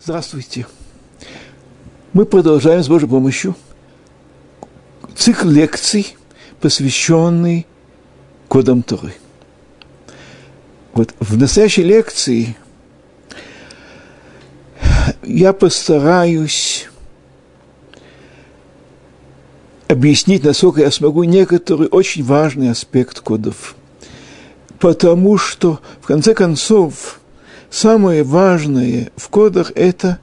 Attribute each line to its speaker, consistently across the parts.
Speaker 1: Здравствуйте. Мы продолжаем с Божьей помощью цикл лекций, посвященный кодам Торы. Вот в настоящей лекции я постараюсь объяснить, насколько я смогу, некоторый очень важный аспект кодов. Потому что, в конце концов, самое важное в кодах – это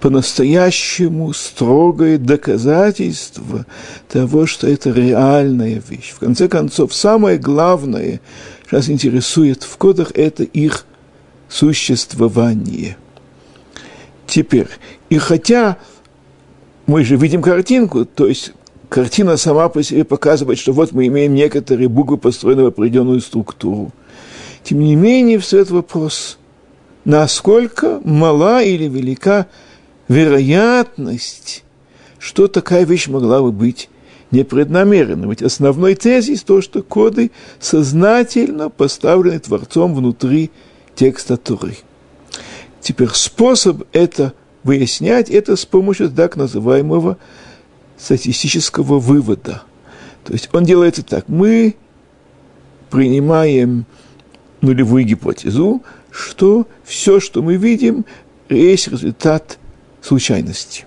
Speaker 1: по-настоящему строгое доказательство того, что это реальная вещь. В конце концов, самое главное, что нас интересует в кодах, это их существование. Теперь, и хотя мы же видим картинку, то есть картина сама по себе показывает, что вот мы имеем некоторые буквы, построенные в определенную структуру. Тем не менее, встает вопрос, насколько мала или велика вероятность, что такая вещь могла бы быть непреднамеренно. Ведь основной тезис то, что коды сознательно поставлены Творцом внутри текста Туры. Теперь способ это выяснять, это с помощью так называемого статистического вывода. То есть он делается так. Мы принимаем нулевую гипотезу, что все, что мы видим, есть результат случайности.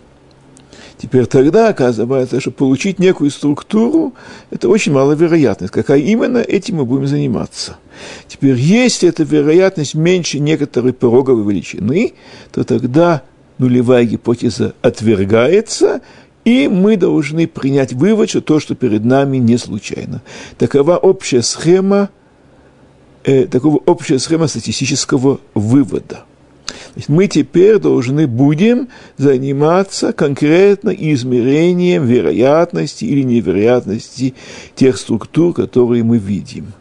Speaker 1: Теперь тогда оказывается, что получить некую структуру – это очень маловероятность. Какая именно, этим мы будем заниматься. Теперь, если эта вероятность меньше некоторой пороговой величины, то тогда нулевая гипотеза отвергается, и мы должны принять вывод, что то, что перед нами, не случайно. Такова общая схема, э, такого общая схема статистического вывода. Значит, мы теперь должны будем заниматься конкретно измерением вероятности или невероятности тех структур, которые мы видим.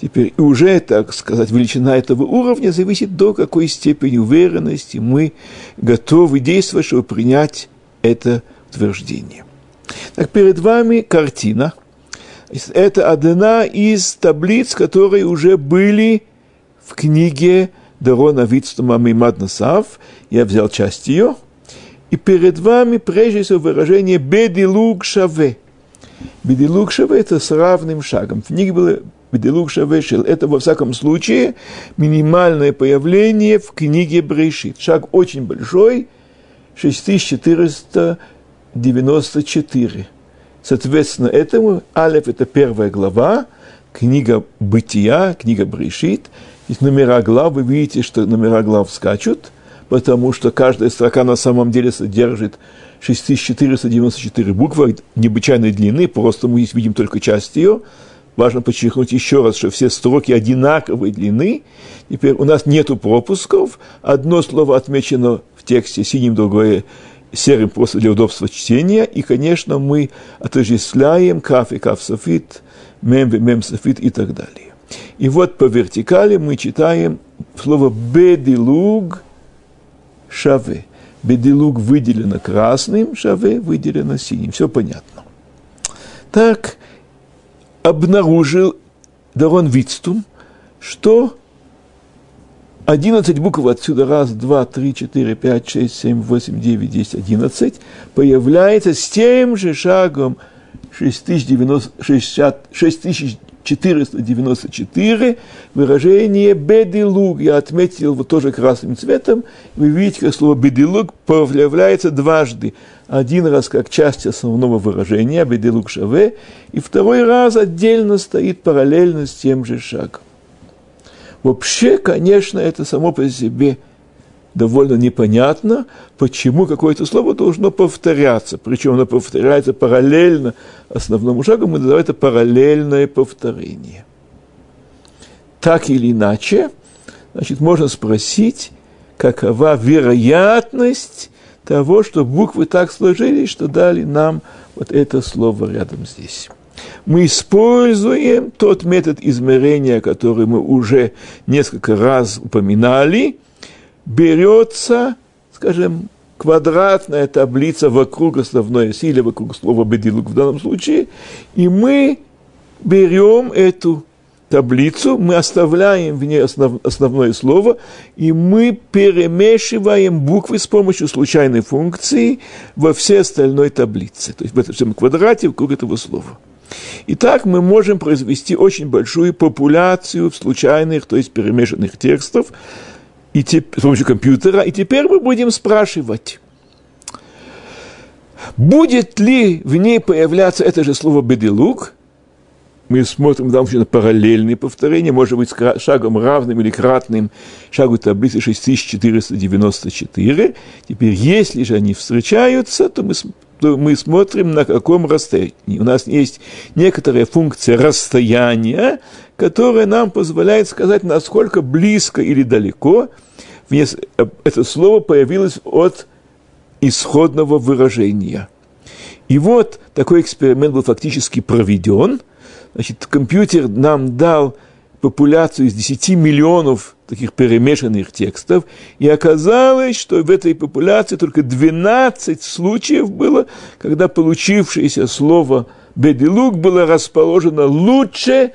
Speaker 1: Теперь уже, так сказать, величина этого уровня зависит до какой степени уверенности мы готовы действовать, чтобы принять это утверждение. Так перед вами картина. Это одна из таблиц, которые уже были в книге Дорона Витстума Мимад. Я взял часть ее. И перед вами прежде всего выражение «бедилуг шаве». «Бедилуг шаве» – это с равным шагом. В книге было «бедилуг шаве шел». Это, во всяком случае, минимальное появление в книге Брейшит. Шаг очень большой – 6494. Соответственно, этому Алеф – это первая глава, книга Бытия, книга Брешит. Здесь номера глав, вы видите, что номера глав скачут, потому что каждая строка на самом деле содержит 6494 буквы необычайной длины, просто мы здесь видим только часть ее. Важно подчеркнуть еще раз, что все строки одинаковой длины. Теперь у нас нету пропусков. Одно слово отмечено в тексте синим, другое серым просто для удобства чтения. И, конечно, мы отождествляем каф и каф софит, мем и мем софит и так далее. И вот по вертикали мы читаем слово бедилуг шаве. Бедилуг выделено красным, шаве выделено синим. Все понятно. Так обнаружил Дарон Вицтум, что 11 букв отсюда, раз, два, три, четыре, пять, шесть, семь, восемь, девять, десять, одиннадцать, появляется с тем же шагом 6494 выражение бедилуг. Я отметил его тоже красным цветом. Вы видите, как слово бедилуг появляется дважды. Один раз как часть основного выражения, бедилуг шаве, и второй раз отдельно стоит параллельно с тем же шагом. Вообще, конечно, это само по себе довольно непонятно, почему какое-то слово должно повторяться. Причем оно повторяется параллельно основному шагу, мы называем это параллельное повторение. Так или иначе, значит, можно спросить, какова вероятность того, что буквы так сложились, что дали нам вот это слово рядом здесь мы используем тот метод измерения, который мы уже несколько раз упоминали, берется, скажем, квадратная таблица вокруг основной оси или вокруг слова бедилук в данном случае, и мы берем эту таблицу, мы оставляем в ней основ, основное слово, и мы перемешиваем буквы с помощью случайной функции во все остальной таблице. То есть в этом всем квадрате вокруг этого слова. И так мы можем произвести очень большую популяцию случайных, то есть перемешанных текстов и те, с помощью компьютера. И теперь мы будем спрашивать, будет ли в ней появляться это же слово «беделук», мы смотрим там на параллельные повторения, может быть, шагом равным или кратным шагу таблицы 6494. Теперь, если же они встречаются, то мы, то мы смотрим, на каком расстоянии. У нас есть некоторая функция расстояния, которая нам позволяет сказать, насколько близко или далеко это слово появилось от исходного выражения. И вот такой эксперимент был фактически проведен – Значит, компьютер нам дал популяцию из 10 миллионов таких перемешанных текстов, и оказалось, что в этой популяции только 12 случаев было, когда получившееся слово «бедилук» было расположено лучше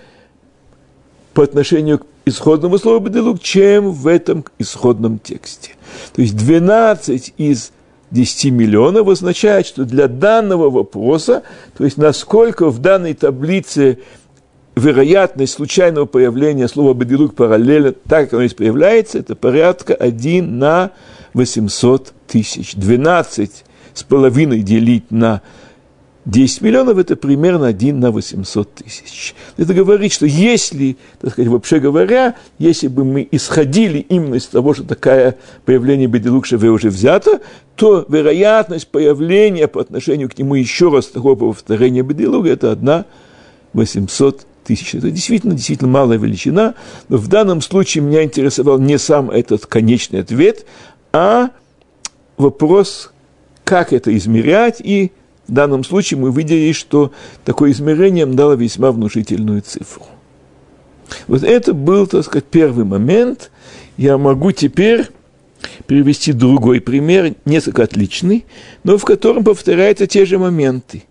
Speaker 1: по отношению к исходному слову «бедилук», чем в этом исходном тексте. То есть 12 из 10 миллионов означает, что для данного вопроса, то есть насколько в данной таблице вероятность случайного появления слова «бедилук» параллельно, так как оно здесь появляется, это порядка 1 на 800 тысяч. 12 с половиной делить на 10 миллионов – это примерно 1 на 800 тысяч. Это говорит, что если, так сказать, вообще говоря, если бы мы исходили именно из того, что такое появление Бедилук Шеве уже взято, то вероятность появления по отношению к нему еще раз такого повторения Бедилуга – это 1 800 тысяч. Это действительно, действительно малая величина, но в данном случае меня интересовал не сам этот конечный ответ, а вопрос, как это измерять и в данном случае мы видели, что такое измерение дало весьма внушительную цифру. Вот это был, так сказать, первый момент. Я могу теперь привести другой пример, несколько отличный, но в котором повторяются те же моменты.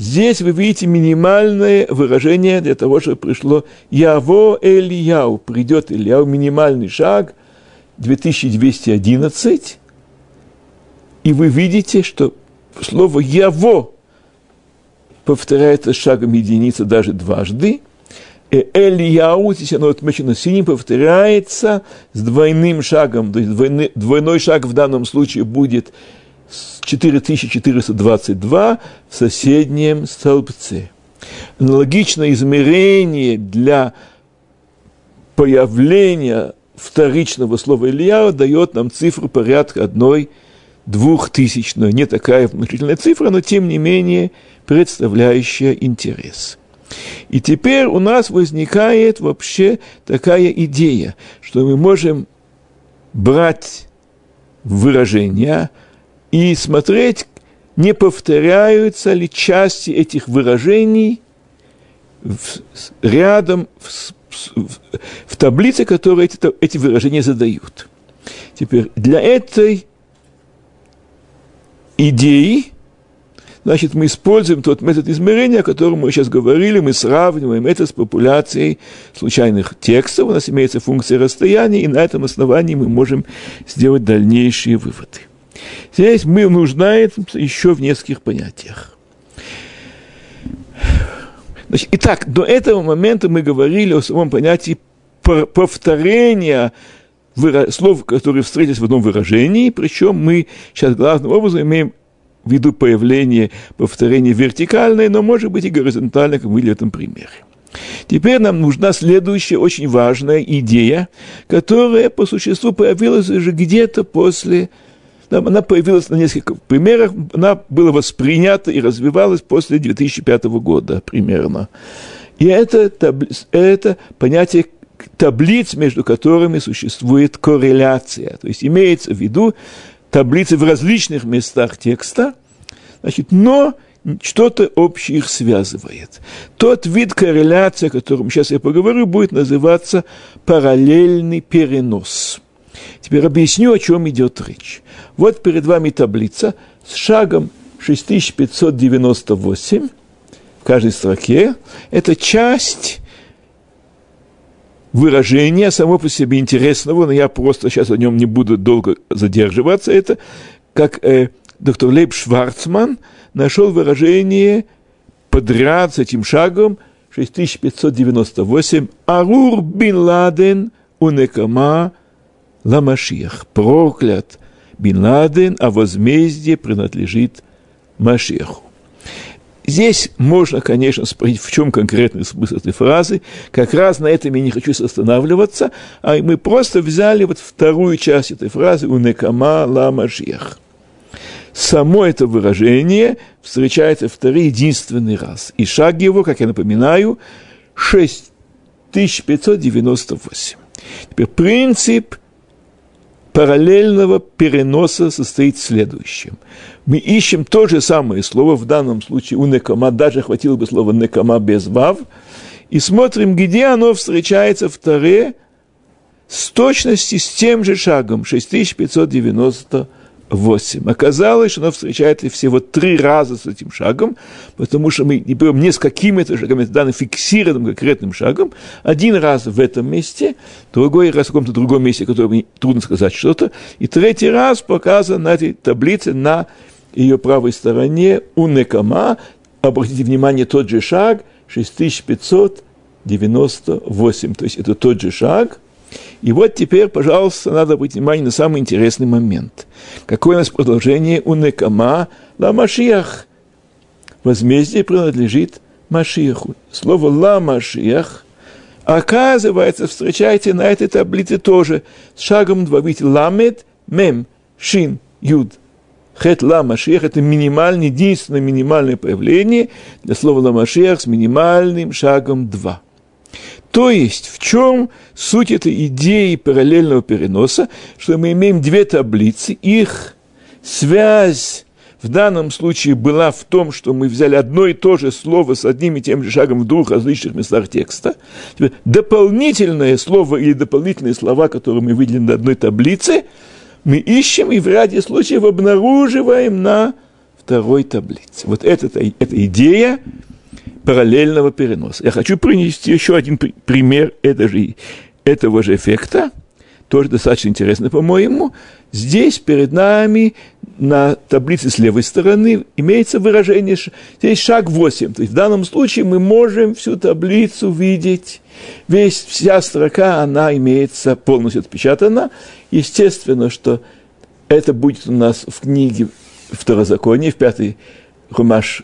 Speaker 1: Здесь вы видите минимальное выражение для того, чтобы пришло «Яво Ильяу», придет Ильяу, минимальный шаг, 2211, и вы видите, что слово «яво» повторяется шагом единицы даже дважды. И Элияу, здесь оно отмечено синим, повторяется с двойным шагом, то есть двойный, двойной шаг в данном случае будет 4422 в соседнем столбце. Аналогичное измерение для появления вторичного слова Илья дает нам цифру порядка одной двухтысячную. Не такая внушительная цифра, но тем не менее представляющая интерес. И теперь у нас возникает вообще такая идея, что мы можем брать выражения и смотреть, не повторяются ли части этих выражений в, рядом в, в, в таблице, которые эти, эти выражения задают. Теперь для этой идеи, значит, мы используем тот метод измерения, о котором мы сейчас говорили, мы сравниваем это с популяцией случайных текстов, у нас имеется функция расстояния, и на этом основании мы можем сделать дальнейшие выводы. Здесь мы нуждаемся еще в нескольких понятиях. Значит, итак, до этого момента мы говорили о самом понятии повторения слов, которые встретились в одном выражении, причем мы сейчас главным образом имеем в виду появление повторения вертикальное, но может быть и горизонтальное, как мы в этом примере. Теперь нам нужна следующая очень важная идея, которая по существу появилась уже где-то после она появилась на нескольких примерах, она была воспринята и развивалась после 2005 года примерно. И это, это понятие таблиц, между которыми существует корреляция. То есть имеется в виду таблицы в различных местах текста, значит, но что-то общее их связывает. Тот вид корреляции, о котором сейчас я поговорю, будет называться параллельный перенос. Теперь объясню, о чем идет речь. Вот перед вами таблица с шагом 6598 в каждой строке. Это часть выражение само по себе интересного, но я просто сейчас о нем не буду долго задерживаться. Это как э, доктор Лейб Шварцман нашел выражение подряд с этим шагом 6598 «Арур бин Ладен унекама ламашиях» «Проклят Ладен, а возмездие принадлежит Машеху». Здесь можно, конечно, спросить, в чем конкретный смысл этой фразы. Как раз на этом я не хочу останавливаться, а мы просто взяли вот вторую часть этой фразы «Унекама ла Машех». Само это выражение встречается второй единственный раз. И шаг его, как я напоминаю, 6598. Теперь принцип параллельного переноса состоит в следующем. Мы ищем то же самое слово, в данном случае у некома, даже хватило бы слова некома без вав, и смотрим, где оно встречается в Таре с точностью с тем же шагом, 6598. 8. Оказалось, что оно встречается всего три раза с этим шагом, потому что мы не берем не с какими-то шагами, это данным фиксированным конкретным шагом. Один раз в этом месте, другой раз в каком-то другом месте, которое трудно сказать что-то, и третий раз показан на этой таблице на ее правой стороне у Некама. Обратите внимание, тот же шаг 6598, то есть это тот же шаг – и вот теперь, пожалуйста, надо быть внимание на самый интересный момент. Какое у нас продолжение у Некама ла Машиях? Возмездие принадлежит Машиаху. Слово ла Машиях оказывается, встречайте на этой таблице тоже с шагом 2. Видите, ламет, мем, шин, юд. Хет ла Машиях – это минимальное, единственное минимальное появление для слова ла Машиях с минимальным шагом 2. То есть, в чем суть этой идеи параллельного переноса, что мы имеем две таблицы, их связь в данном случае была в том, что мы взяли одно и то же слово с одним и тем же шагом в двух различных местах текста. Теперь, дополнительное слово или дополнительные слова, которые мы видели на одной таблице, мы ищем и в ряде случаев обнаруживаем на второй таблице. Вот это, эта идея параллельного переноса. Я хочу принести еще один пример этого же, этого же эффекта, тоже достаточно интересно, по-моему. Здесь перед нами на таблице с левой стороны имеется выражение, здесь шаг 8. То есть в данном случае мы можем всю таблицу видеть, весь, вся строка, она имеется полностью отпечатана. Естественно, что это будет у нас в книге Второзакония, в пятый Хумаш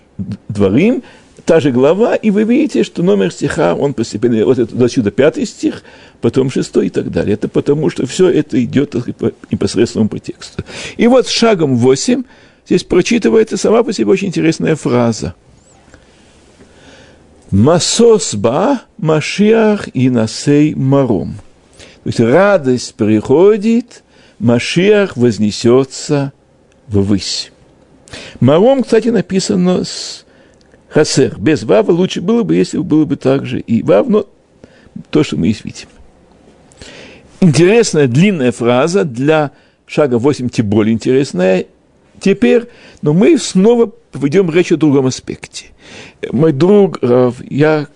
Speaker 1: Дворим, та же глава, и вы видите, что номер стиха, он постепенно, вот это до сюда пятый стих, потом шестой и так далее. Это потому, что все это идет непосредственно по тексту. И вот шагом восемь здесь прочитывается сама по себе очень интересная фраза. Масосба Машиах и Насей Маром. То есть радость приходит, Машиах вознесется ввысь. Маром, кстати, написано с хасер. Без вава лучше было бы, если было бы также и вав, но то, что мы и видим. Интересная длинная фраза для шага 8, тем более интересная теперь, но мы снова поведем речь о другом аспекте. Мой друг я,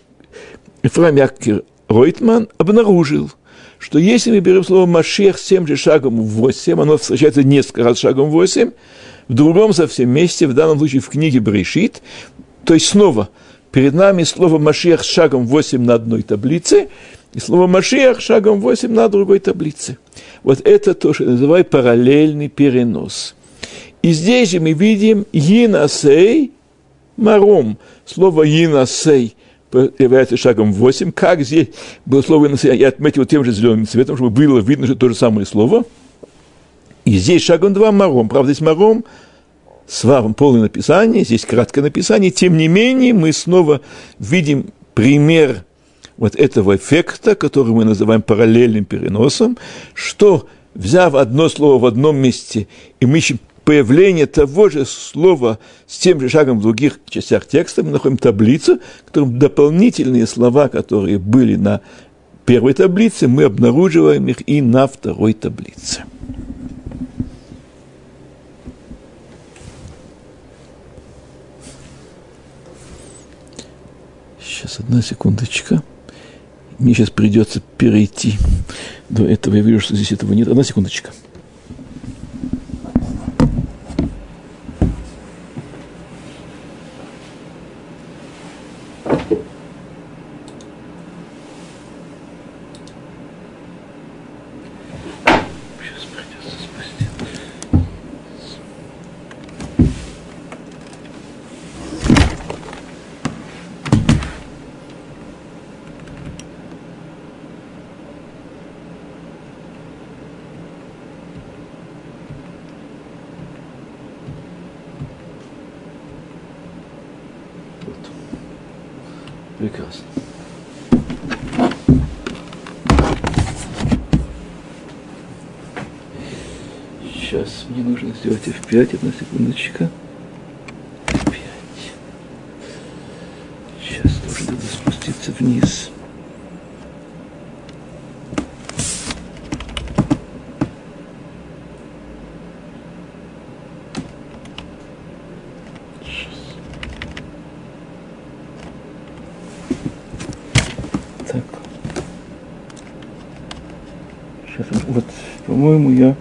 Speaker 1: Ефраим Якер Ройтман обнаружил, что если мы берем слово «машех» тем же шагом 8, оно встречается несколько раз шагом 8, в другом совсем месте, в данном случае в книге Брешит, то есть снова перед нами слово «Машиах» шагом 8 на одной таблице, и слово «Машиах» шагом 8 на другой таблице. Вот это то, что называют параллельный перенос. И здесь же мы видим «Йинасей» маром. Слово «Йинасей» является шагом 8. Как здесь было слово «Йинасей», я отметил тем же зеленым цветом, чтобы было видно, что то же самое слово. И здесь шагом 2 маром. Правда, здесь маром – с вавом полное написание, здесь краткое написание, тем не менее мы снова видим пример вот этого эффекта, который мы называем параллельным переносом, что, взяв одно слово в одном месте, и мы ищем появление того же слова с тем же шагом в других частях текста, мы находим таблицу, в котором дополнительные слова, которые были на первой таблице, мы обнаруживаем их и на второй таблице. Сейчас, одна секундочка. Мне сейчас придется перейти до этого. Я вижу, что здесь этого нет. Одна секундочка. Прекрасно. Сейчас мне нужно сделать F5, одна секундочка. F5. Сейчас тоже надо спуститься вниз. По-моему, я.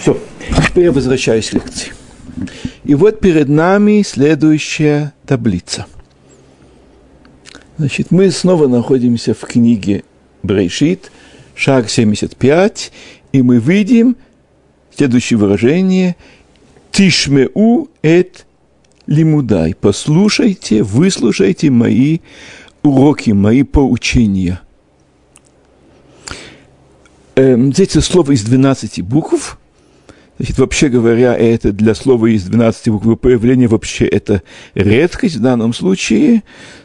Speaker 1: Все, теперь я возвращаюсь к лекции. И вот перед нами следующая таблица. Значит, мы снова находимся в книге Брейшит, шаг 75, и мы видим следующее выражение «Тишмеу эт лимудай» – «Послушайте, выслушайте мои уроки, мои поучения». Эм, здесь слово из 12 букв. Значит, вообще говоря, это для слова из 12 букв появление вообще это редкость в данном случае.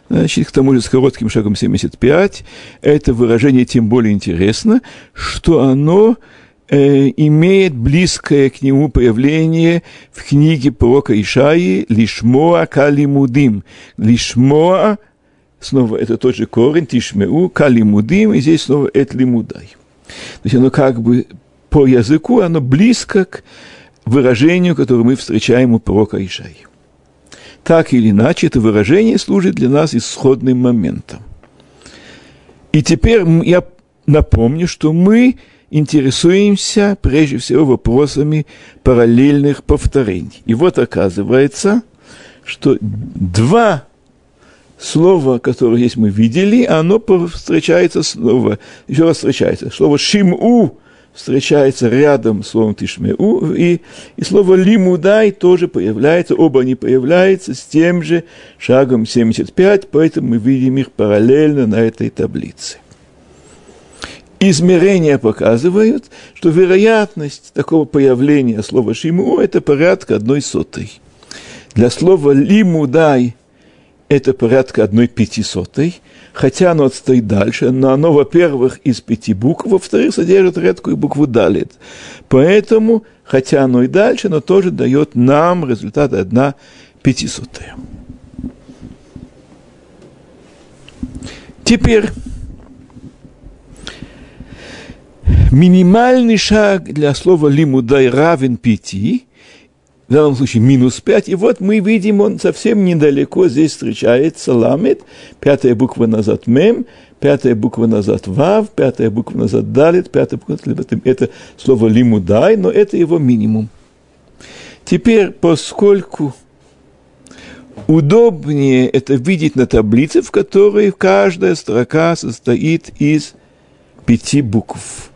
Speaker 1: Значит, к тому же с коротким шагом 75. Это выражение тем более интересно, что оно э, имеет близкое к нему появление в книге пророка Ишаи «Лишмоа калимудим». «Лишмоа» снова это тот же корень, «Тишмеу калимудим», и здесь снова «эт лимудай». То есть оно как бы по языку, оно близко к выражению, которое мы встречаем у пророка Ишаи. Так или иначе, это выражение служит для нас исходным моментом. И теперь я напомню, что мы интересуемся прежде всего вопросами параллельных повторений. И вот оказывается, что два слово, которое здесь мы видели, оно встречается снова, еще раз встречается. Слово «шиму» встречается рядом с словом «тишмеу», и, и слово «лимудай» тоже появляется, оба они появляются с тем же шагом 75, поэтому мы видим их параллельно на этой таблице. Измерения показывают, что вероятность такого появления слова «шиму» – это порядка одной сотой. Для слова «лимудай» это порядка одной пятисотой, хотя оно стоит дальше, но оно, во-первых, из пяти букв, во-вторых, содержит редкую букву «далит». Поэтому, хотя оно и дальше, оно тоже дает нам результат одна пятисотая. Теперь минимальный шаг для слова «лимудай» равен пяти – в данном случае минус 5, и вот мы видим, он совсем недалеко здесь встречается ламет, пятая буква назад мем, пятая буква назад вав, пятая буква назад далит, пятая буква назад это слово лимудай, но это его минимум. Теперь, поскольку удобнее это видеть на таблице, в которой каждая строка состоит из пяти букв.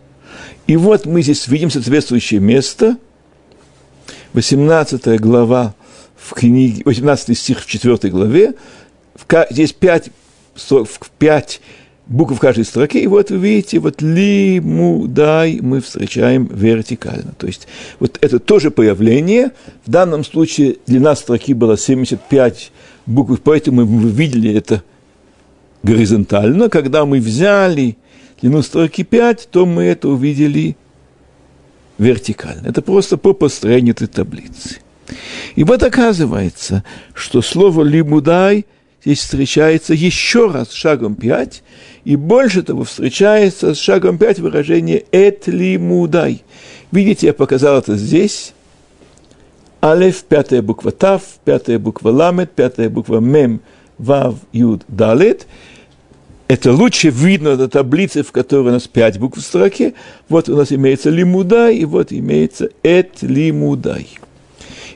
Speaker 1: И вот мы здесь видим соответствующее место – 18 глава в книге, 18 стих в 4 главе, в, здесь 5, 5 букв в каждой строке, и вот вы видите, вот ли, му, дай мы встречаем вертикально. То есть вот это тоже появление. В данном случае длина строки была 75 букв, поэтому мы видели это горизонтально. Когда мы взяли длину строки 5, то мы это увидели вертикально. Это просто по построению этой таблицы. И вот оказывается, что слово «лимудай» здесь встречается еще раз шагом 5, и больше того встречается с шагом 5 выражение «эт лимудай». Видите, я показал это здесь. Алеф, пятая буква Тав, пятая буква Ламет, пятая буква Мем, Вав, Юд, Далет. Это лучше видно на таблице, в которой у нас пять букв в строке. Вот у нас имеется лимудай, и вот имеется эт лимудай.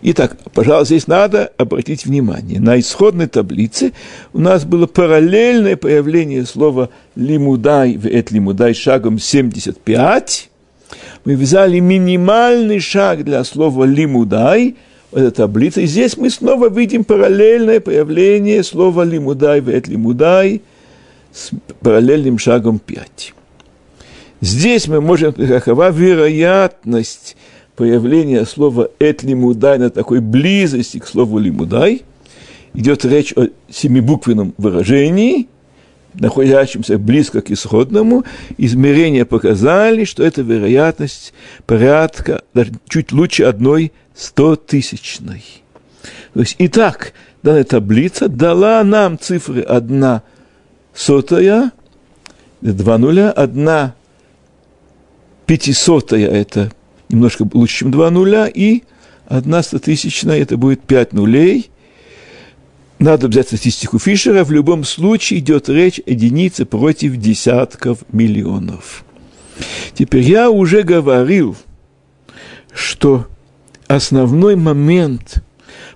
Speaker 1: Итак, пожалуйста, здесь надо обратить внимание. На исходной таблице у нас было параллельное появление слова лимудай в эт лимудай шагом 75. Мы взяли минимальный шаг для слова лимудай – эта таблица. И здесь мы снова видим параллельное появление слова лимудай в эт лимудай с параллельным шагом 5. Здесь мы можем, какова вероятность появления слова «эт лимудай» на такой близости к слову «лимудай». Идет речь о семибуквенном выражении, находящемся близко к исходному. Измерения показали, что эта вероятность порядка, даже чуть лучше одной стотысячной. То есть, итак, данная таблица дала нам цифры одна сотая, два нуля, одна пятисотая – это немножко лучше, чем два нуля, и одна стотысячная – это будет пять нулей. Надо взять статистику Фишера, в любом случае идет речь о единице против десятков миллионов. Теперь я уже говорил, что основной момент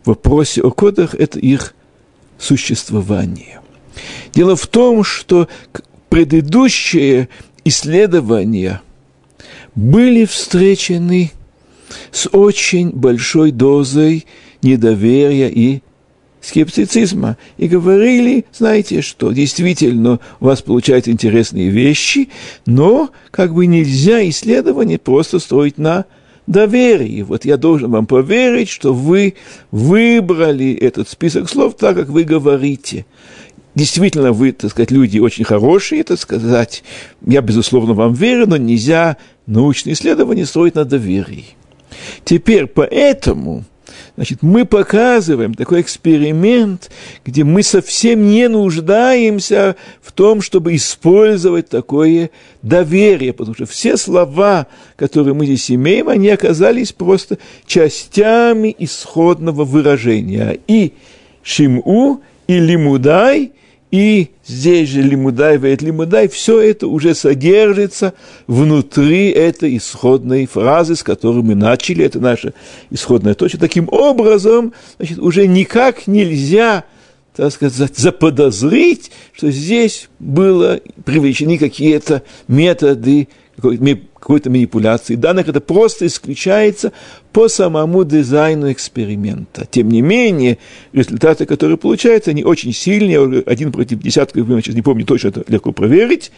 Speaker 1: в вопросе о кодах – это их существование. Дело в том, что предыдущие исследования были встречены с очень большой дозой недоверия и скептицизма и говорили, знаете что, действительно у вас получаются интересные вещи, но как бы нельзя исследование просто строить на доверии. Вот я должен вам поверить, что вы выбрали этот список слов так, как вы говорите. Действительно, вы, так сказать, люди очень хорошие, так сказать. Я, безусловно, вам верю, но нельзя научные исследования строить на доверии. Теперь поэтому Значит, мы показываем такой эксперимент, где мы совсем не нуждаемся в том, чтобы использовать такое доверие, потому что все слова, которые мы здесь имеем, они оказались просто частями исходного выражения. И шиму, и лимудай – и здесь же лимудай, веет лимудай, все это уже содержится внутри этой исходной фразы, с которой мы начали, это наша исходная точка. Таким образом, значит, уже никак нельзя, так сказать, заподозрить, что здесь было привлечены какие-то методы какой-то манипуляции данных, это просто исключается по самому дизайну эксперимента. Тем не менее, результаты, которые получаются, они очень сильные, один против десятков, я сейчас не помню точно, это легко проверить,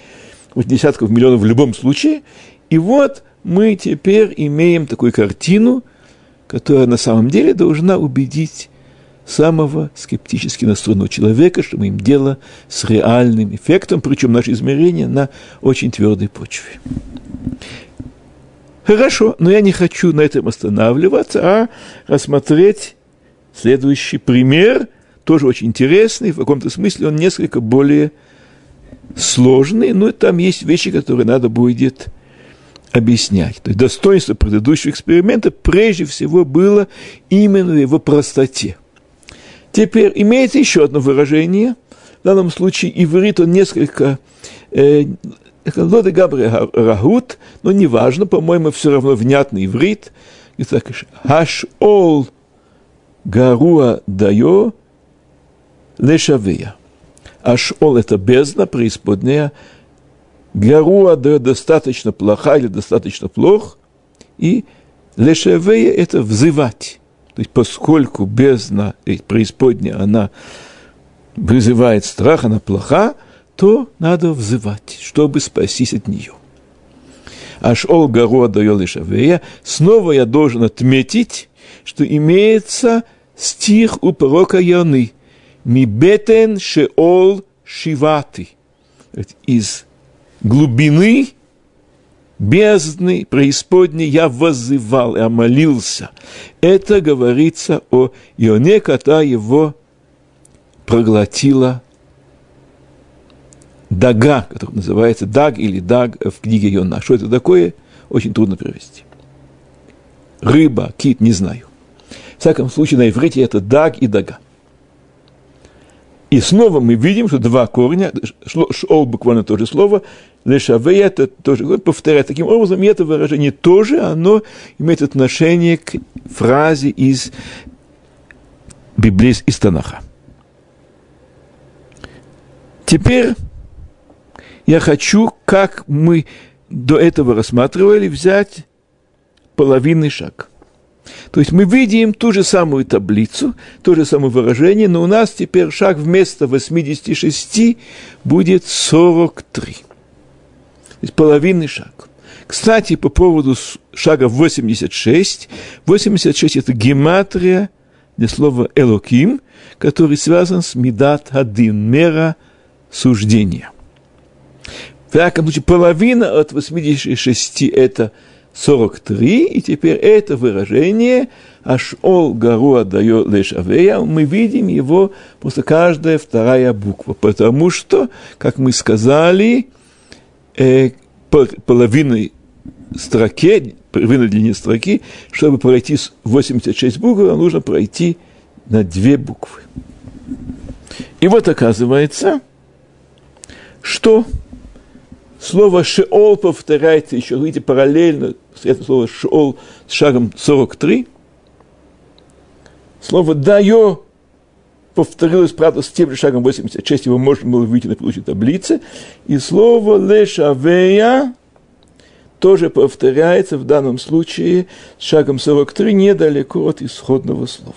Speaker 1: десятков миллионов в любом случае. И вот мы теперь имеем такую картину, которая на самом деле должна убедить самого скептически настроенного человека, что мы имеем дело с реальным эффектом, причем наше измерение на очень твердой почве. Хорошо, но я не хочу на этом останавливаться, а рассмотреть следующий пример, тоже очень интересный, в каком-то смысле он несколько более сложный, но там есть вещи, которые надо будет объяснять. То есть достоинство предыдущего эксперимента прежде всего было именно в его простоте. Теперь имеется еще одно выражение. В данном случае иврит, он несколько э, Лода Габри Рагут, но неважно, по-моему, все равно внятный иврит. И так, Хашол Гаруа Дайо Лешавея. Ашол – это бездна, преисподняя. Гаруа Дайо достаточно плоха или достаточно плох. И Лешавея – это взывать. То есть, поскольку бездна, преисподняя, она вызывает страх, она плоха – то надо взывать, чтобы спастись от нее. Аж ол гору отдает Ишавея. Снова я должен отметить, что имеется стих у пророка Яны. Мибетен шеол шиваты. Из глубины бездны, преисподней я воззывал, я молился. Это говорится о Ионе, когда его проглотила дага, который называется даг или даг в книге Йона. Что это такое, очень трудно перевести. Рыба, кит, не знаю. В всяком случае, на иврите это даг и дага. И снова мы видим, что два корня, шол буквально то же слово, лешавея это тоже повторяет. Таким образом, и это выражение тоже, оно имеет отношение к фразе из Библии из Танаха. Теперь я хочу, как мы до этого рассматривали, взять половинный шаг – то есть мы видим ту же самую таблицу, то же самое выражение, но у нас теперь шаг вместо 86 будет 43. То есть половинный шаг. Кстати, по поводу шага 86, 86 – это гематрия для слова «элоким», который связан с «медат хадин» – мера суждения. В всяком случае, половина от 86 – это – 43, и теперь это выражение «Ашол гару отдает лешавея», мы видим его после каждая вторая буква, потому что, как мы сказали, э, половиной строке, половиной длины строки, чтобы пройти 86 букв, нужно пройти на две буквы. И вот оказывается, что слово «шеол» повторяется еще, видите, параллельно это слово «шеол» с шагом 43. Слово «дайо» повторилось, правда, с тем же шагом 86, его можно было выйти на получить таблице. И слово «лешавея» тоже повторяется в данном случае с шагом 43 недалеко от исходного слова.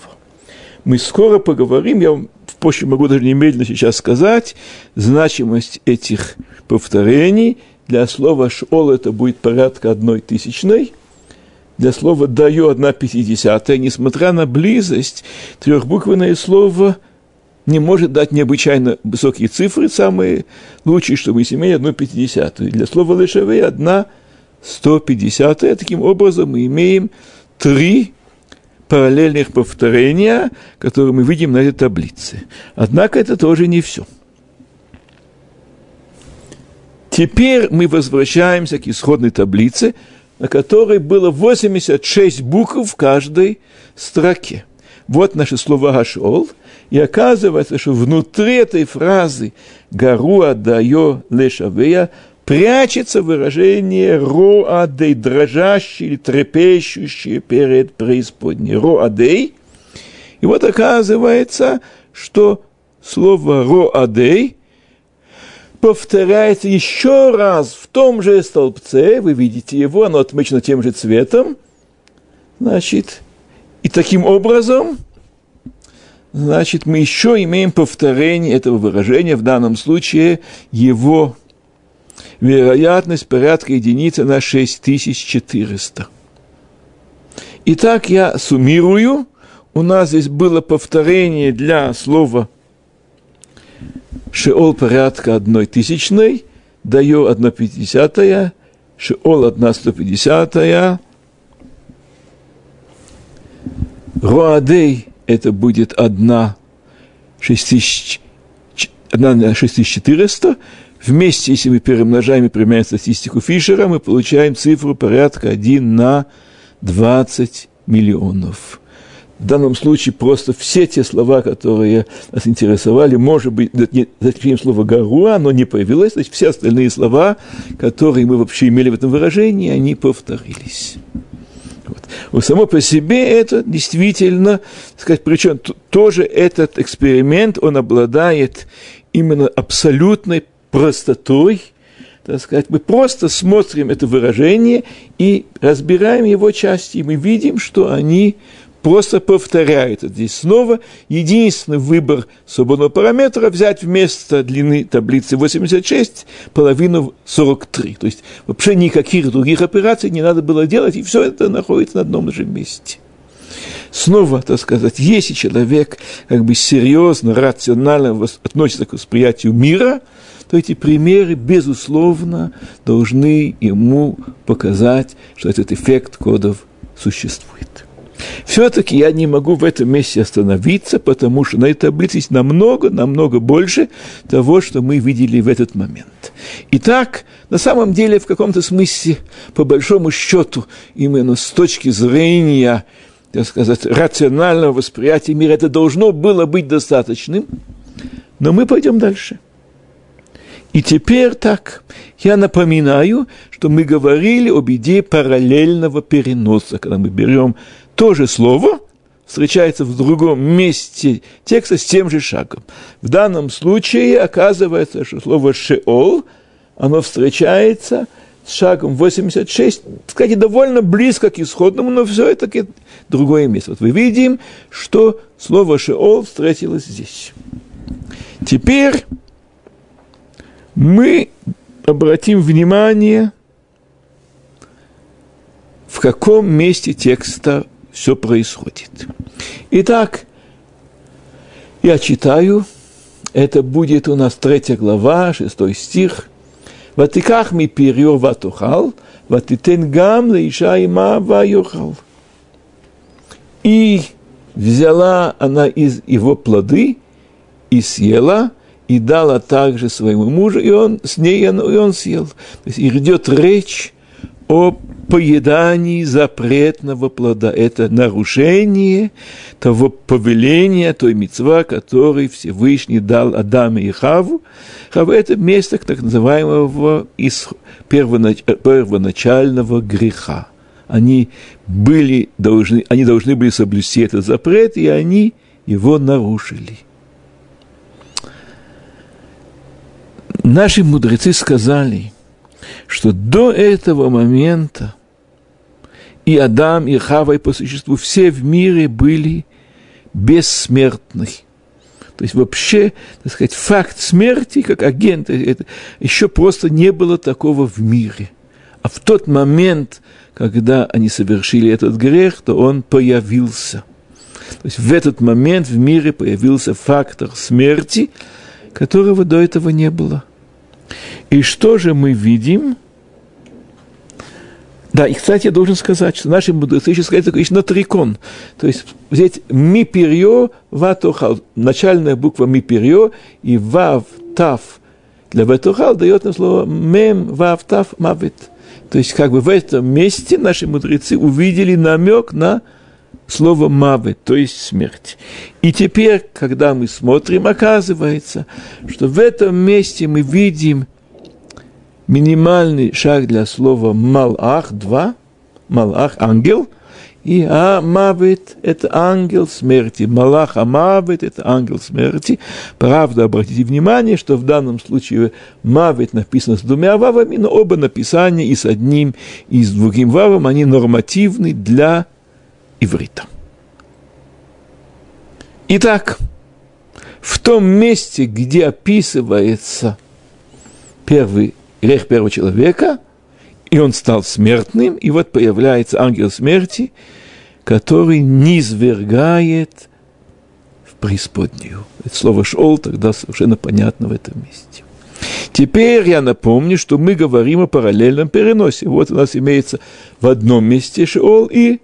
Speaker 1: Мы скоро поговорим, я вам впрочем, могу даже немедленно сейчас сказать, значимость этих повторений – для слова «шол» это будет порядка одной тысячной, для слова «даю» одна пятидесятая, несмотря на близость, трехбуквенное слово не может дать необычайно высокие цифры, самые лучшие, что мы имели, одну пятидесятую. Для слова «лешевей» одна сто пятьдесятая. Таким образом, мы имеем три параллельных повторения, которые мы видим на этой таблице. Однако это тоже не все – Теперь мы возвращаемся к исходной таблице, на которой было 86 букв в каждой строке. Вот наше слово «гашол», и оказывается, что внутри этой фразы «гаруа дайо лешавея» прячется выражение «роадей», дрожащий или трепещущий перед преисподней. «Роадей». И вот оказывается, что слово «роадей» повторяется еще раз в том же столбце, вы видите его, оно отмечено тем же цветом, значит, и таким образом, значит, мы еще имеем повторение этого выражения, в данном случае его вероятность порядка единицы на 6400. Итак, я суммирую, у нас здесь было повторение для слова Шеол порядка одной тысячной, даю одна пятидесятая, Шеол одна сто пятидесятая, Руадей это будет одна шесть тысяч, одна четыреста, Вместе, если мы перемножаем и применяем статистику Фишера, мы получаем цифру порядка 1 на 20 миллионов в данном случае просто все те слова, которые нас интересовали, может быть, за исключением слова «гаруа», оно не появилось, есть все остальные слова, которые мы вообще имели в этом выражении, они повторились. Вот. само по себе это действительно, сказать, причем тоже этот эксперимент, он обладает именно абсолютной простотой, так сказать, мы просто смотрим это выражение и разбираем его части, и мы видим, что они просто повторяется. Здесь снова единственный выбор свободного параметра взять вместо длины таблицы 86 половину 43. То есть вообще никаких других операций не надо было делать, и все это находится на одном же месте. Снова, так сказать, если человек как бы серьезно, рационально относится к восприятию мира, то эти примеры, безусловно, должны ему показать, что этот эффект кодов существует. Все-таки я не могу в этом месте остановиться, потому что на этой таблице есть намного, намного больше того, что мы видели в этот момент. Итак, на самом деле, в каком-то смысле, по большому счету, именно с точки зрения, так сказать, рационального восприятия мира, это должно было быть достаточным. Но мы пойдем дальше. И теперь так, я напоминаю, что мы говорили об идее параллельного переноса, когда мы берем то же слово, встречается в другом месте текста с тем же шагом. В данном случае оказывается, что слово «шеол», оно встречается с шагом 86, кстати, довольно близко к исходному, но все-таки другое место. Вот мы видим, что слово «шеол» встретилось здесь. Теперь мы обратим внимание, в каком месте текста все происходит. Итак, я читаю, это будет у нас третья глава, шестой стих. «Ватиках ми перьё ватухал, ватитен гам лейша има ваюхал». И взяла она из его плоды и съела – и дала также своему мужу, и он с ней и он съел. То есть идет речь о поедании запретного плода. Это нарушение того повеления, той мецва, который Всевышний дал Адаму и Хаву. Хава – это место так называемого первоначального греха. Они, были, должны, они должны были соблюсти этот запрет, и они его нарушили. Наши мудрецы сказали, что до этого момента и Адам, и Хава, и по существу все в мире были бессмертны. То есть вообще, так сказать, факт смерти как агента, это еще просто не было такого в мире. А в тот момент, когда они совершили этот грех, то он появился. То есть в этот момент в мире появился фактор смерти, которого до этого не было. И что же мы видим? Да, и, кстати, я должен сказать, что наши мудрецы еще сказали такое на трикон. То есть взять ми перьё, ватохал, начальная буква ми перьё, и вав, тав для ватохал дает нам слово мем, вав, тав, мавит. То есть как бы в этом месте наши мудрецы увидели намек на слово мавит, то есть смерть. И теперь, когда мы смотрим, оказывается, что в этом месте мы видим минимальный шаг для слова малах, два, малах, ангел, и амавит – это ангел смерти. Малах амавит – это ангел смерти. Правда, обратите внимание, что в данном случае мавит написано с двумя вавами, но оба написания и с одним, и с другим вавом, они нормативны для иврита. Итак, в том месте, где описывается первый грех первого человека, и он стал смертным, и вот появляется ангел смерти, который низвергает в преисподнюю. Это слово «шол» тогда совершенно понятно в этом месте. Теперь я напомню, что мы говорим о параллельном переносе. Вот у нас имеется в одном месте Шеол и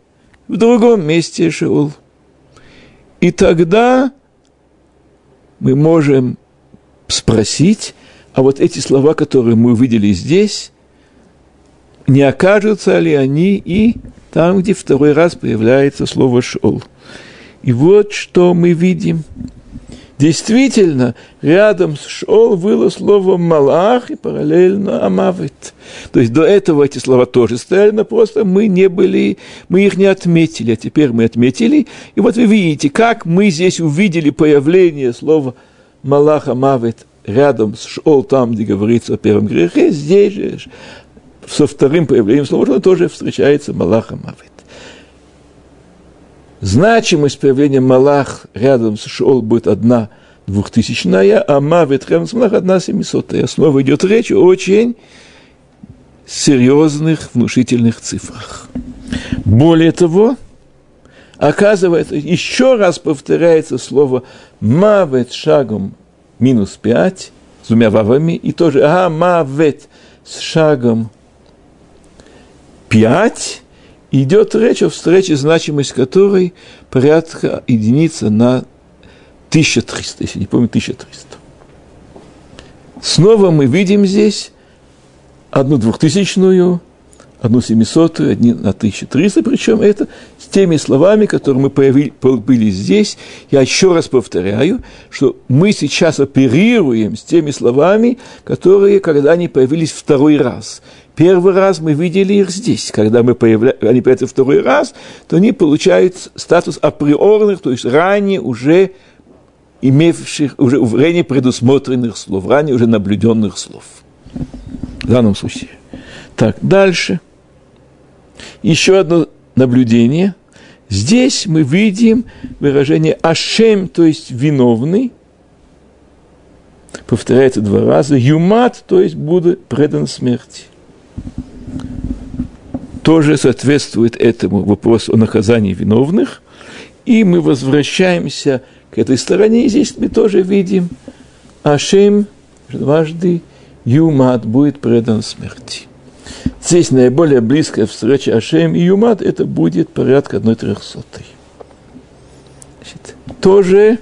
Speaker 1: в другом месте Шеол. И тогда мы можем спросить, а вот эти слова, которые мы увидели здесь, не окажутся ли они и там, где второй раз появляется слово «шол». И вот что мы видим. Действительно, рядом с «шол» было слово «малах» и параллельно «амавит». То есть до этого эти слова тоже стояли, но просто мы не были, мы их не отметили, а теперь мы отметили. И вот вы видите, как мы здесь увидели появление слова «малах амавит» рядом с Шол, там, где говорится о первом грехе, здесь же со вторым появлением слова тоже встречается Малах Амавит. Значимость появления Малах рядом с Шол будет одна двухтысячная, а Мавит рядом с Малах одна семисотая. Снова идет речь о очень серьезных, внушительных цифрах. Более того, оказывается, еще раз повторяется слово «мавет шагом минус 5 с двумя вавами, и тоже амавет с шагом 5, идет речь о встрече, значимость которой порядка единица на 1300, если не помню, 1300. Снова мы видим здесь одну двухтысячную, одну семисотую, одни на 1300, причем это с теми словами, которые мы появили, были здесь. Я еще раз повторяю, что мы сейчас оперируем с теми словами, которые, когда они появились второй раз. Первый раз мы видели их здесь. Когда мы появля... они появляются второй раз, то они получают статус априорных, то есть ранее уже имевших, уже ранее предусмотренных слов, ранее уже наблюденных слов. В данном случае. Так, дальше. Еще одно наблюдение. Здесь мы видим выражение «ашем», то есть «виновный», повторяется два раза, «юмат», то есть «буду предан смерти». Тоже соответствует этому вопросу о наказании виновных. И мы возвращаемся к этой стороне, и здесь мы тоже видим «ашем» дважды «юмат» будет предан смерти. Здесь наиболее близкая встреча Ашем и Юмат, это будет порядка одной трехсотой. Значит, тоже,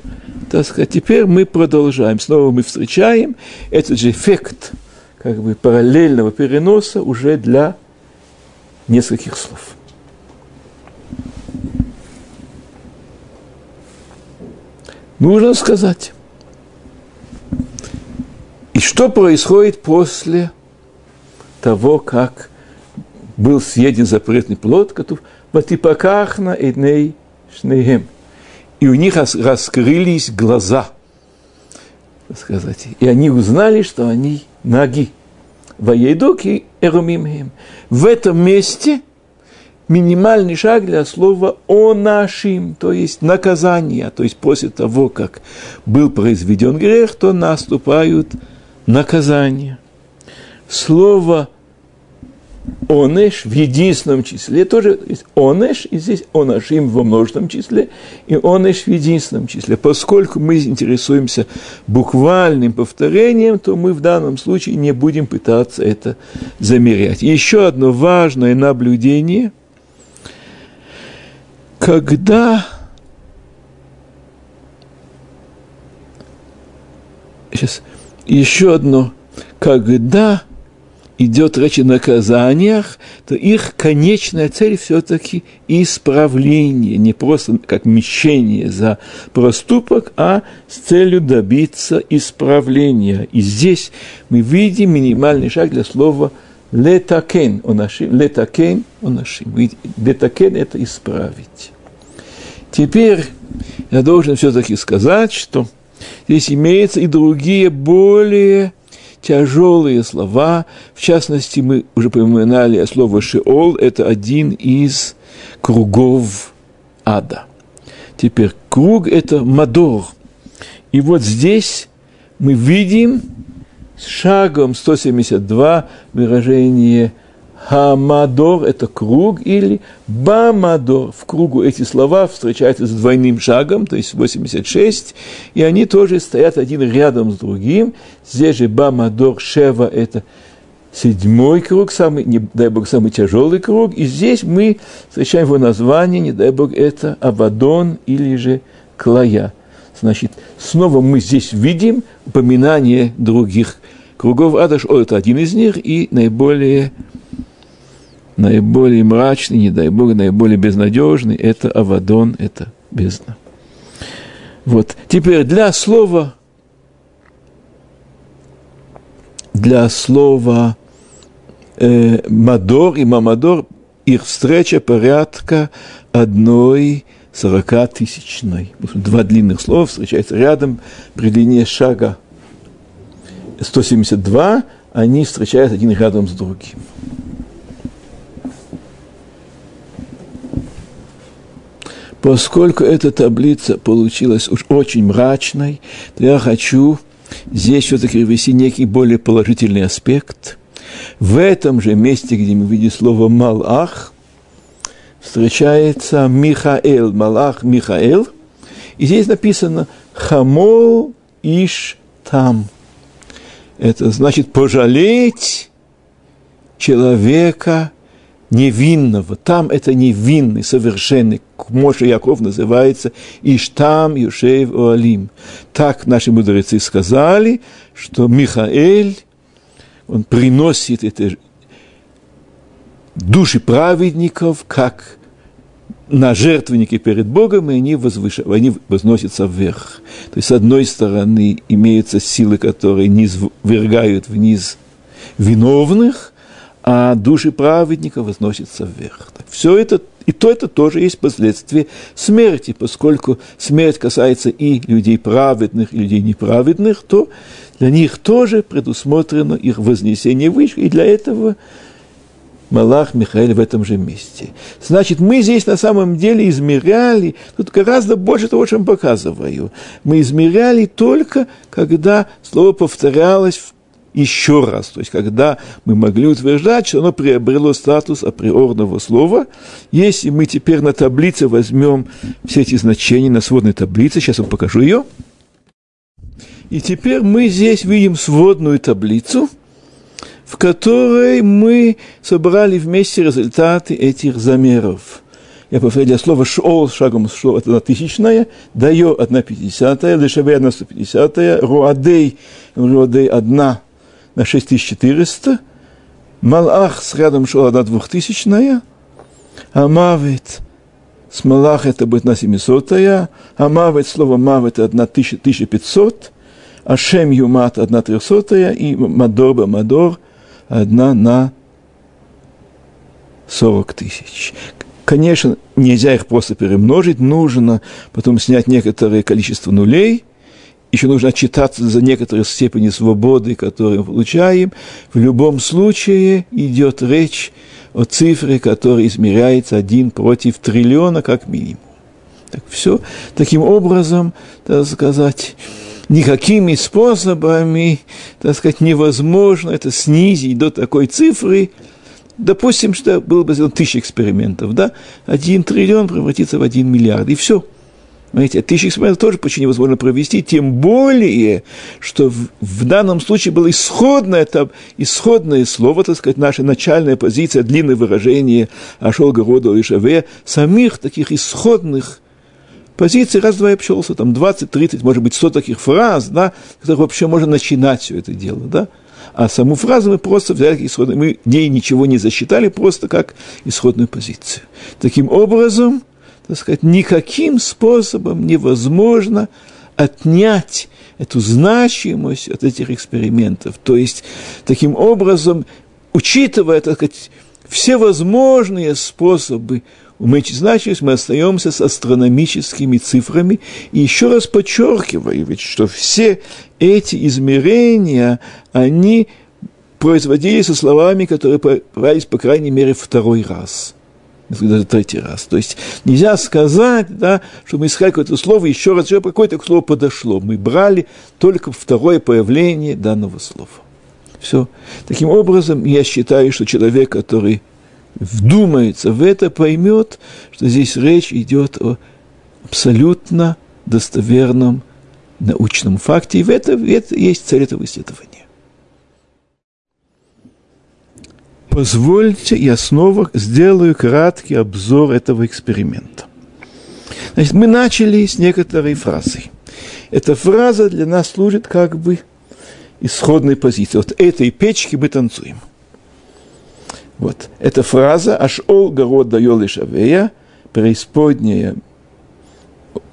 Speaker 1: так сказать, теперь мы продолжаем. Снова мы встречаем этот же эффект как бы параллельного переноса уже для нескольких слов. Нужно сказать. И что происходит после того, как был съеден запретный плод, «Ватипакахна эдней шнеем». И у них раскрылись глаза, так сказать, и они узнали, что они ноги. Воедуки эрумимхем. В этом месте минимальный шаг для слова «о нашим», то есть наказание, то есть после того, как был произведен грех, то наступают наказания. Слово – онеш в единственном числе, тоже есть онеш, и здесь онашим во множественном числе, и онеш в единственном числе. Поскольку мы интересуемся буквальным повторением, то мы в данном случае не будем пытаться это замерять. еще одно важное наблюдение, когда сейчас еще одно, когда идет речь о наказаниях, то их конечная цель все-таки исправление, не просто как мещение за проступок, а с целью добиться исправления. И здесь мы видим минимальный шаг для слова летакен онашим. Летакен онашим. Летакен – это исправить. Теперь я должен все-таки сказать, что здесь имеются и другие более тяжелые слова. В частности, мы уже упоминали слово «шеол» – это один из кругов ада. Теперь круг – это мадор. И вот здесь мы видим с шагом 172 выражение Хамадор – это круг, или Бамадор. В кругу эти слова встречаются с двойным шагом, то есть 86, и они тоже стоят один рядом с другим. Здесь же Бамадор Шева – это седьмой круг, самый, не дай Бог, самый тяжелый круг. И здесь мы встречаем его название, не дай Бог, это Авадон или же Клая. Значит, снова мы здесь видим упоминание других кругов ада, что это один из них, и наиболее наиболее мрачный, не дай Бог, наиболее безнадежный – это Авадон, это бездна. Вот. Теперь для слова, для слова э, Мадор и Мамадор их встреча порядка одной сорока тысячной. Два длинных слова встречаются рядом при длине шага 172, они встречаются один рядом с другим. Поскольку эта таблица получилась уж очень мрачной, то я хочу здесь все-таки ввести некий более положительный аспект. В этом же месте, где мы видим слово «малах», встречается Михаэл, Малах Михаэл, и здесь написано «хамол иш там». Это значит пожалеть человека невинного. Там это невинный, совершенный. Моше Яков называется Иштам Юшеев Оалим. Так наши мудрецы сказали, что Михаэль, он приносит это души праведников, как на жертвеннике перед Богом, и они, возвыш... они возносятся вверх. То есть, с одной стороны, имеются силы, которые низ... вергают вниз виновных, а души праведников возносятся вверх. Все это, и то это тоже есть последствия смерти, поскольку смерть касается и людей праведных, и людей неправедных, то для них тоже предусмотрено их вознесение выше, и для этого Малах Михаил в этом же месте. Значит, мы здесь на самом деле измеряли, тут гораздо больше того, чем показываю. Мы измеряли только, когда слово повторялось еще раз, то есть когда мы могли утверждать, что оно приобрело статус априорного слова. Если мы теперь на таблице возьмем все эти значения на сводной таблице, сейчас я вам покажу ее. И теперь мы здесь видим сводную таблицу – в которой мы собрали вместе результаты этих замеров. Я повторяю, слово «шол» шагом шло, это одна тысячная, «дайо» одна пятидесятая, «лешаве» одна сто пятидесятая, «руадей», «руадей» одна на шесть тысяч четыреста, «малах» с рядом шел одна двухтысячная, а «мавит» с «малах» это будет на семисотая, а «мавит» слово «мавит» одна тысяча, тысяча пятьсот, а «шем» «юмат» одна трехсотая, и «мадор» «мадор» одна на 40 тысяч. Конечно, нельзя их просто перемножить, нужно потом снять некоторое количество нулей, еще нужно отчитаться за некоторые степени свободы, которые мы получаем. В любом случае идет речь о цифре, которая измеряется один против триллиона как минимум. Так все таким образом, так сказать, никакими способами, так сказать, невозможно это снизить до такой цифры, допустим, что было бы сделано тысяча экспериментов, да, один триллион превратится в один миллиард, и все. Понимаете, тысячи экспериментов тоже почти невозможно провести, тем более, что в, в данном случае было исходное, там, исходное слово, так сказать, наша начальная позиция, длинное выражение Ашолга Рода Ишаве, самих таких исходных позиции раз-два и обчелся, там 20, 30, может быть, 100 таких фраз, да, которых вообще можно начинать все это дело, да. А саму фразу мы просто взяли исходную, мы в ней ничего не засчитали, просто как исходную позицию. Таким образом, так сказать, никаким способом невозможно отнять эту значимость от этих экспериментов. То есть, таким образом, учитывая, так сказать, все возможные способы уменьшить значимость, мы остаемся с астрономическими цифрами. И еще раз подчеркиваю, ведь, что все эти измерения, они производились со словами, которые появлялись, по крайней мере, второй раз даже третий раз. То есть нельзя сказать, да, что мы искали какое-то слово, еще раз, еще какое-то слово подошло. Мы брали только второе появление данного слова. Все. Таким образом, я считаю, что человек, который вдумается в это, поймет, что здесь речь идет о абсолютно достоверном научном факте, и в этом, в этом есть цель этого исследования. Позвольте, я снова сделаю краткий обзор этого эксперимента. Значит, мы начали с некоторой фразы. Эта фраза для нас служит как бы исходной позицией. Вот этой печки мы танцуем – вот. Эта фраза «Ашол город дайол шавея» преисподняя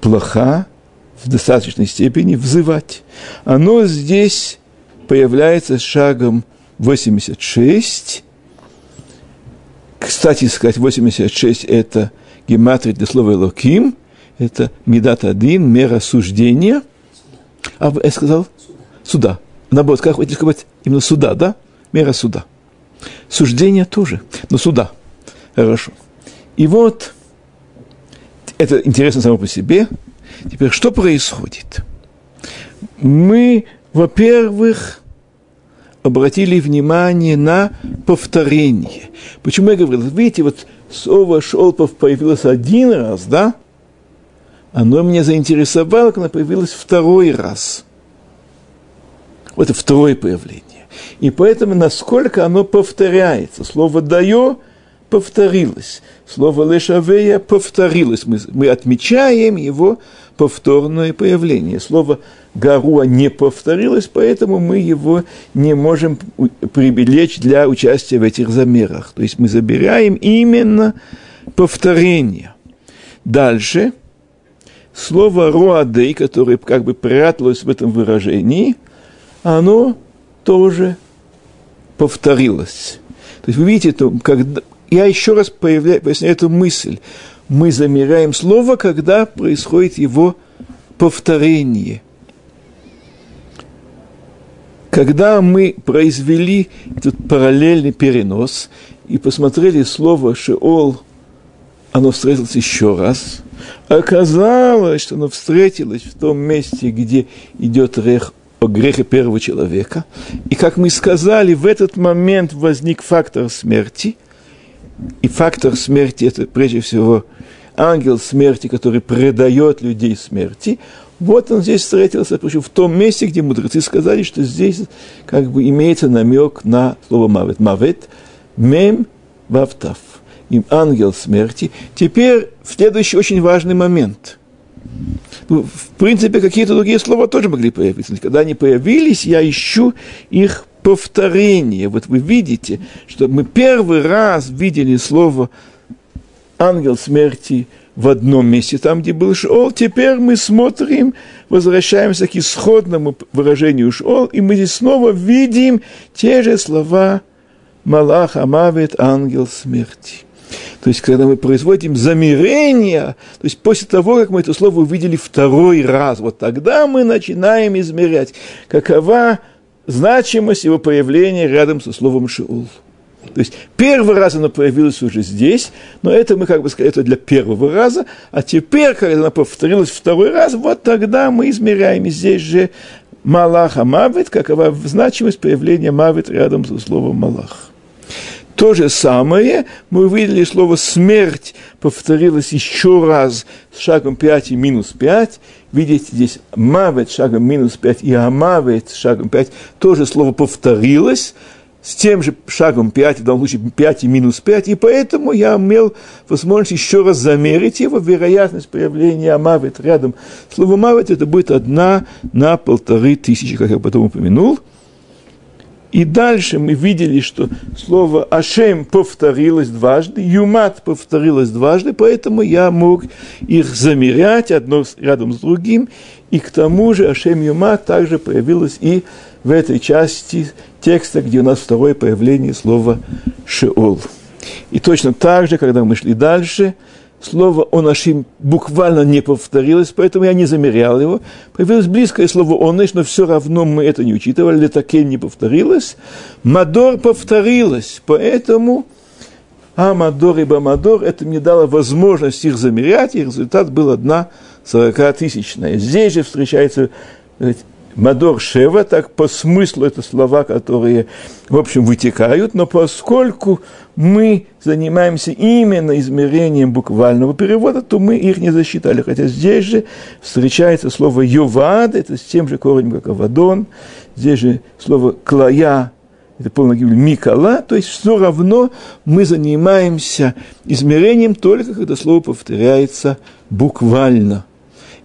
Speaker 1: плоха в достаточной степени взывать. Оно здесь появляется с шагом 86. Кстати сказать, 86 – это гематрия для слова «локим», это медат один, мера суждения. А я сказал? Суда. Наоборот, как хотите сказать? Именно суда, да? Мера суда. Суждение тоже, но суда. Хорошо. И вот, это интересно само по себе. Теперь, что происходит? Мы, во-первых, обратили внимание на повторение. Почему я говорил? Видите, вот слово «шолпов» появилось один раз, да? Оно меня заинтересовало, когда появилось второй раз. Вот это второе появление. И поэтому, насколько оно повторяется. Слово «даю» повторилось. Слово лешавея повторилось. Мы, мы отмечаем его повторное появление. Слово Гаруа не повторилось, поэтому мы его не можем приберечь для участия в этих замерах. То есть мы забираем именно повторение. Дальше слово руадей, которое как бы пряталось в этом выражении, оно тоже повторилось. То есть вы видите, то, когда, я еще раз появляю, поясняю эту мысль. Мы замеряем слово, когда происходит его повторение. Когда мы произвели этот параллельный перенос и посмотрели слово «шеол», оно встретилось еще раз. Оказалось, что оно встретилось в том месте, где идет рех о грехе первого человека. И, как мы сказали, в этот момент возник фактор смерти. И фактор смерти – это, прежде всего, ангел смерти, который предает людей смерти. Вот он здесь встретился, причем в том месте, где мудрецы сказали, что здесь как бы имеется намек на слово «мавет». «Мавет» – «мем вавтав» им ангел смерти. Теперь следующий очень важный момент. Ну, в принципе, какие-то другие слова тоже могли появиться. Когда они появились, я ищу их повторение. Вот вы видите, что мы первый раз видели слово ангел смерти в одном месте, там, где был Шол. Теперь мы смотрим, возвращаемся к исходному выражению Шол, и мы здесь снова видим те же слова Малах Амавит, ангел смерти. То есть, когда мы производим замерение, то есть после того, как мы это слово увидели второй раз, вот тогда мы начинаем измерять, какова значимость его появления рядом со словом «шиул». То есть первый раз оно появилось уже здесь, но это мы как бы сказали, это для первого раза, а теперь, когда оно повторилось второй раз, вот тогда мы измеряем. Здесь же Малаха Мавит, какова значимость появления Мавит рядом со словом Малах. То же самое мы увидели слово «смерть» повторилось еще раз с шагом 5 и минус 5. Видите, здесь «мавет» шагом минус 5 и «амавет» шагом 5. Тоже слово повторилось с тем же шагом 5, в данном случае 5 и минус 5, и поэтому я имел возможность еще раз замерить его, вероятность появления «амавет» рядом. Слово «мавет» это будет одна на полторы тысячи, как я потом упомянул – и дальше мы видели, что слово «ашем» повторилось дважды, «юмат» повторилось дважды, поэтому я мог их замерять одно рядом с другим, и к тому же «ашем» «юмат» также появилось и в этой части текста, где у нас второе появление слова «шеол». И точно так же, когда мы шли дальше – слово «онашим» буквально не повторилось, поэтому я не замерял его. Появилось близкое слово «оныш», но все равно мы это не учитывали, летакен не повторилось. «Мадор» повторилось, поэтому а Мадор и Бамадор, это мне дало возможность их замерять, и результат был одна сорокатысячная. Здесь же встречается Мадор Шева, так по смыслу это слова, которые, в общем, вытекают, но поскольку мы занимаемся именно измерением буквального перевода, то мы их не засчитали. Хотя здесь же встречается слово «йовад», это с тем же корнем, как «авадон», здесь же слово «клая», это полная гибель Микала, то есть все равно мы занимаемся измерением только когда слово повторяется буквально.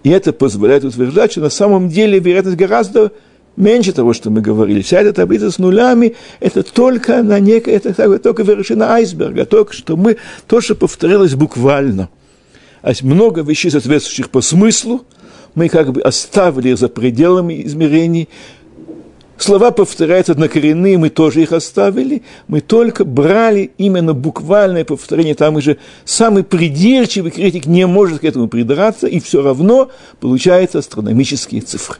Speaker 1: И это позволяет утверждать, что на самом деле вероятность гораздо меньше того, что мы говорили. Вся эта таблица с нулями – это только на некое, это только вершина айсберга, только что мы, то, что повторилось буквально. А много вещей, соответствующих по смыслу, мы как бы оставили за пределами измерений, Слова повторяются однокоренные, мы тоже их оставили. Мы только брали именно буквальное повторение. Там уже самый придирчивый критик не может к этому придраться, и все равно получаются астрономические цифры.